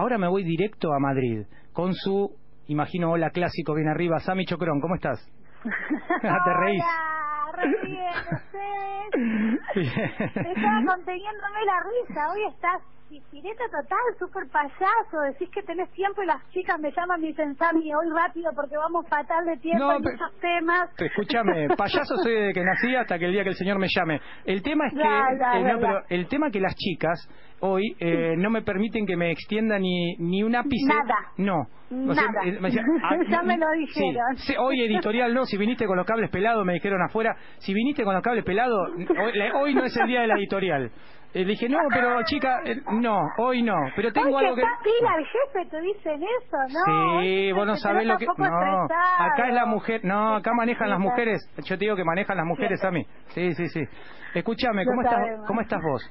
Ahora me voy directo a Madrid con su, imagino, hola clásico bien arriba. Sami Chocrón, ¿cómo estás? Te reís. Estaba conteniéndome la risa. Hoy estás pireta total, súper payaso. Decís que tenés tiempo y las chicas me llaman y dicen, Sammy, hoy rápido porque vamos fatal de tiempo No, en muchos temas. Escúchame, payaso soy desde que nací hasta que el día que el señor me llame. El tema es que, Ya, ya, eh, no, pero el tema que las chicas hoy eh, no me permiten que me extienda ni ni un ápice. Nada. No. Nada. eh, me decían, ah, Ya me lo dijeron. sí, hoy editorial no, si viniste con los cables pelados me dijeron afuera, si viniste con los cables pelados, hoy, hoy no es el día de la editorial. Eh, dije, no, pero chica, eh, no, hoy no, pero tengo algo que pila el jefe, te dicen eso, ¿no? Sí, vos no sabés lo que... No, estresado. acá es la mujer... No, acá manejan las mujeres. Yo te digo que manejan las mujeres a mí. Sí, sí, sí. Escúchame, ¿cómo estás. ¿cómo estás vos?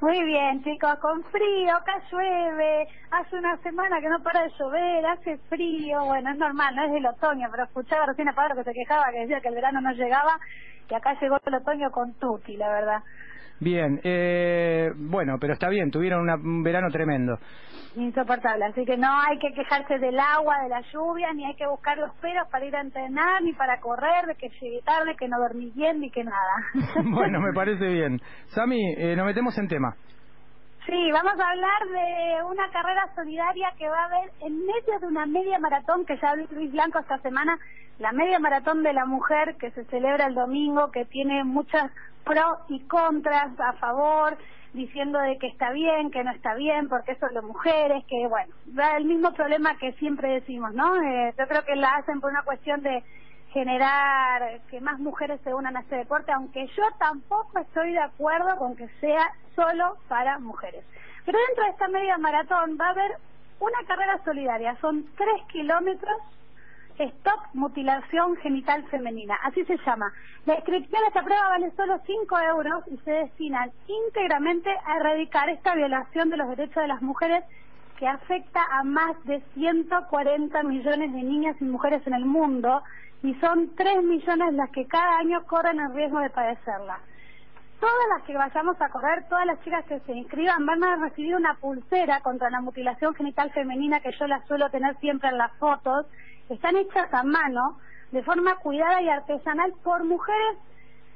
Muy bien, chicos, con frío, acá llueve, hace una semana que no para de llover, hace frío, bueno, es normal, no es del otoño, pero escuchaba recién a Pablo que se quejaba, que decía que el verano no llegaba, y acá llegó el otoño con tutti, la verdad. Bien, eh, bueno, pero está bien, tuvieron una- un verano tremendo. Insoportable, así que no hay que quejarse del agua, de la lluvia, ni hay que buscar los peros para ir a entrenar, ni para correr, de que llegué tarde, que no dormí bien, ni que nada. bueno, me parece bien. Sami, eh, nos metemos en tema. Sí, vamos a hablar de una carrera solidaria que va a haber en medio de una media maratón que ya habló Luis Blanco esta semana, la media maratón de la mujer que se celebra el domingo, que tiene muchas pros y contras a favor, diciendo de que está bien, que no está bien, porque es de mujeres, que bueno, da el mismo problema que siempre decimos, ¿no? Eh, yo creo que la hacen por una cuestión de generar que más mujeres se unan a este deporte, aunque yo tampoco estoy de acuerdo con que sea solo para mujeres. Pero dentro de esta media maratón va a haber una carrera solidaria, son tres kilómetros, Stop Mutilación Genital Femenina, así se llama. La inscripción a esta prueba vale solo 5 euros y se destinan íntegramente a erradicar esta violación de los derechos de las mujeres que afecta a más de 140 millones de niñas y mujeres en el mundo y son 3 millones las que cada año corren el riesgo de padecerla. Todas las que vayamos a correr, todas las chicas que se inscriban van a recibir una pulsera contra la mutilación genital femenina que yo la suelo tener siempre en las fotos. Están hechas a mano, de forma cuidada y artesanal por mujeres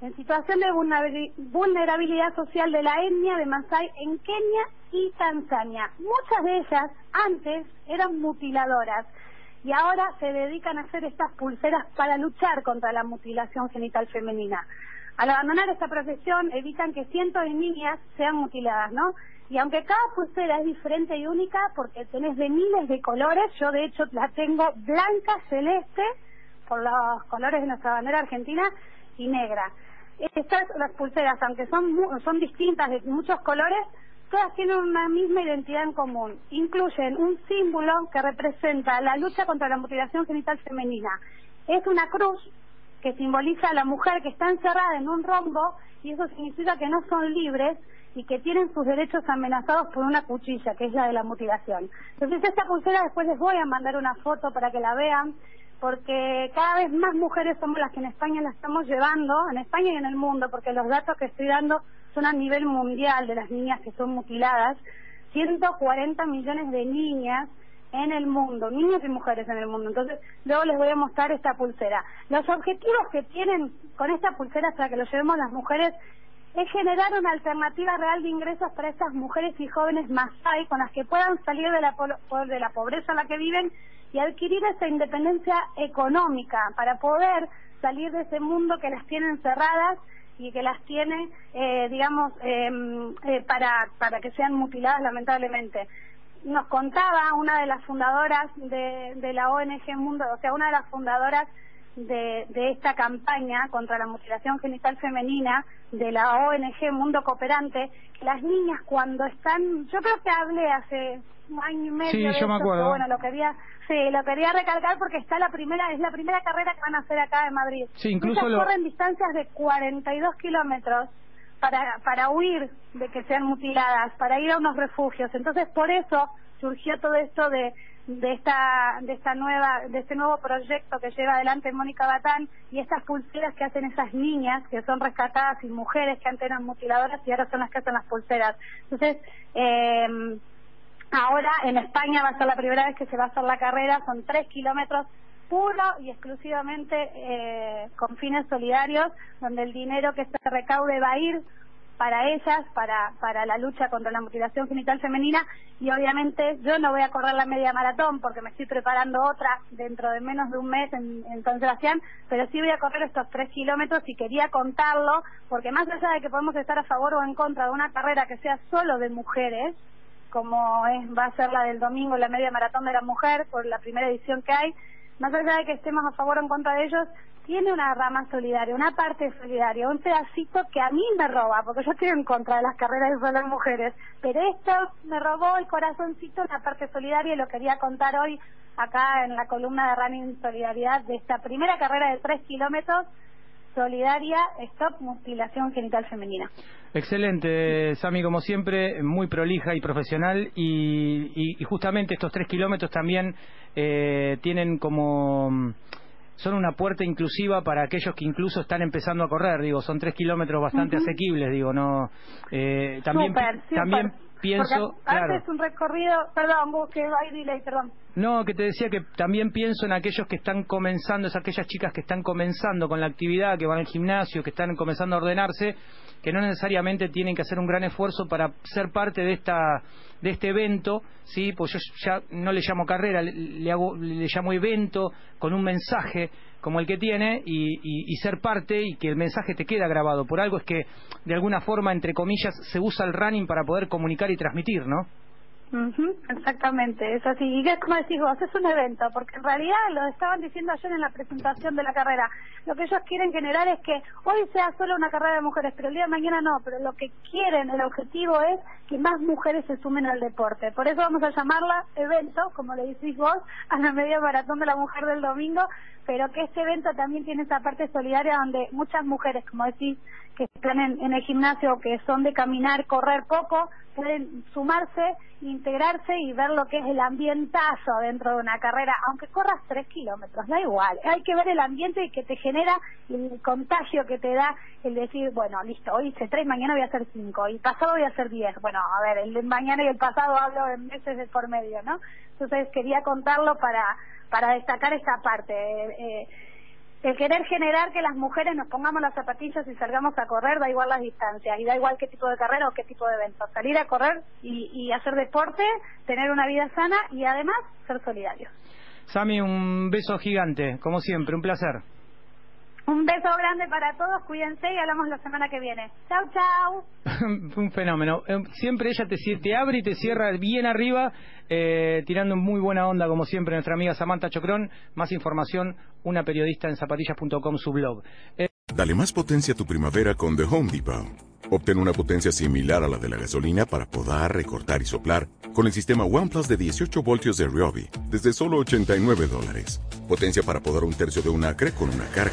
en situación de vulnerabili- vulnerabilidad social de la etnia de Masai en Kenia y Tanzania. Muchas de ellas antes eran mutiladoras y ahora se dedican a hacer estas pulseras para luchar contra la mutilación genital femenina. Al abandonar esta profesión evitan que cientos de niñas sean mutiladas, ¿no? Y aunque cada pulsera es diferente y única, porque tenés de miles de colores, yo de hecho la tengo blanca, celeste, por los colores de nuestra bandera argentina, y negra. Estas, las pulseras, aunque son, son distintas de muchos colores, todas tienen una misma identidad en común. Incluyen un símbolo que representa la lucha contra la mutilación genital femenina. Es una cruz que simboliza a la mujer que está encerrada en un rombo y eso significa que no son libres y que tienen sus derechos amenazados por una cuchilla, que es la de la mutilación. Entonces esta pulsera después les voy a mandar una foto para que la vean, porque cada vez más mujeres somos las que en España la estamos llevando, en España y en el mundo, porque los datos que estoy dando son a nivel mundial de las niñas que son mutiladas, 140 millones de niñas en el mundo, niños y mujeres en el mundo. Entonces, luego les voy a mostrar esta pulsera. Los objetivos que tienen con esta pulsera para que lo llevemos las mujeres es generar una alternativa real de ingresos para estas mujeres y jóvenes Masai con las que puedan salir de la, de la pobreza en la que viven y adquirir esa independencia económica para poder salir de ese mundo que las tiene encerradas y que las tiene, eh, digamos, em, eh, para, para que sean mutiladas lamentablemente. Nos contaba una de las fundadoras de, de la ONG Mundo, o sea, una de las fundadoras de, de esta campaña contra la mutilación genital femenina de la ONG Mundo Cooperante, las niñas cuando están, yo creo que hablé hace un año y medio Sí, de yo me acuerdo. pero bueno, lo quería, sí, lo quería recalcar porque está la primera, es la primera carrera que van a hacer acá en Madrid. Sí, incluso Ellas lo- corren distancias de 42 kilómetros para, para huir de que sean mutiladas, para ir a unos refugios. Entonces, por eso surgió todo esto de, de esta de esta nueva de este nuevo proyecto que lleva adelante Mónica Batán y estas pulseras que hacen esas niñas que son rescatadas y mujeres que antes eran mutiladoras y ahora son las que hacen las pulseras. Entonces, eh, Ahora en España va a ser la primera vez que se va a hacer la carrera, son tres kilómetros puro y exclusivamente eh, con fines solidarios, donde el dinero que se recaude va a ir para ellas, para, para la lucha contra la mutilación genital femenina. Y obviamente yo no voy a correr la media maratón porque me estoy preparando otra dentro de menos de un mes en, en San Sebastián, pero sí voy a correr estos tres kilómetros y quería contarlo porque más allá de que podemos estar a favor o en contra de una carrera que sea solo de mujeres, como es, va a ser la del domingo, la media maratón de la mujer, por la primera edición que hay, más allá de que estemos a favor o en contra de ellos, tiene una rama solidaria, una parte solidaria, un pedacito que a mí me roba, porque yo estoy en contra de las carreras de solo mujeres, pero esto me robó el corazoncito, una parte solidaria, y lo quería contar hoy acá en la columna de Running Solidaridad de esta primera carrera de tres kilómetros, solidaria, stop mutilación genital femenina. Excelente, Sami, como siempre, muy prolija y profesional. Y, y- y justamente estos tres kilómetros también eh, tienen como. mm, Son una puerta inclusiva para aquellos que incluso están empezando a correr. Digo, son tres kilómetros bastante asequibles. Digo, no. eh, también pienso. Porque Claro. antes un recorrido, perdón, vos que hay delay, perdón. No, que te decía que también pienso en aquellos que están comenzando, es aquellas chicas que están comenzando con la actividad, que van al gimnasio, que están comenzando a ordenarse, que no necesariamente tienen que hacer un gran esfuerzo para ser parte de esta de este evento, sí, pues yo ya no le llamo carrera, le, le hago le llamo evento con un mensaje como el que tiene y, y- ser parte y que el mensaje te queda grabado. Por algo es que de alguna forma entre comillas se usa el running para poder comunicar y transmitir, ¿no? Exactamente, es así. Y es como decís vos, es un evento, porque en realidad lo estaban diciendo ayer en la presentación de la carrera. Lo que ellos quieren generar es que hoy sea solo una carrera de mujeres, pero el día de mañana no. Pero lo que quieren, el objetivo es que más mujeres se sumen al deporte. Por eso vamos a llamarla evento, como le decís vos, a la media maratón de la mujer del domingo, pero que este evento también tiene esa parte solidaria donde muchas mujeres, como decís, que están en, el gimnasio, que son de caminar, correr poco, pueden sumarse, integrarse y ver lo que es el ambientazo dentro de una carrera, aunque corras tres kilómetros, da igual. Hay que ver el ambiente que te genera el contagio que te da el decir, bueno, listo, hoy hice tres, mañana voy a hacer cinco, y pasado voy a hacer diez. Bueno, a ver, el mañana y el pasado hablo en meses de por medio, ¿no? Entonces quería contarlo para, para destacar esta parte. Eh, el querer generar que las mujeres nos pongamos las zapatillas y salgamos a correr, da igual las distancias y da igual qué tipo de carrera o qué tipo de evento. Salir a correr y, y hacer deporte, tener una vida sana y además ser solidarios. Sami, un beso gigante, como siempre, un placer. Un beso grande para todos, cuídense y hablamos la semana que viene. Chau, chau. un fenómeno. Eh, Siempre ella te, te abre y te cierra bien arriba, eh, tirando muy buena onda, como siempre, nuestra amiga Samantha Chocrón. Más información, una periodista en zapatillas.com, su blog. Eh, Dale más potencia a tu primavera con The Home Depot. Obtén una potencia similar a la de la gasolina para podar, recortar y soplar con el sistema OnePlus de 18 voltios de Ryobi desde solo 89 dólares. Potencia para podar un tercio de un acre con una carga.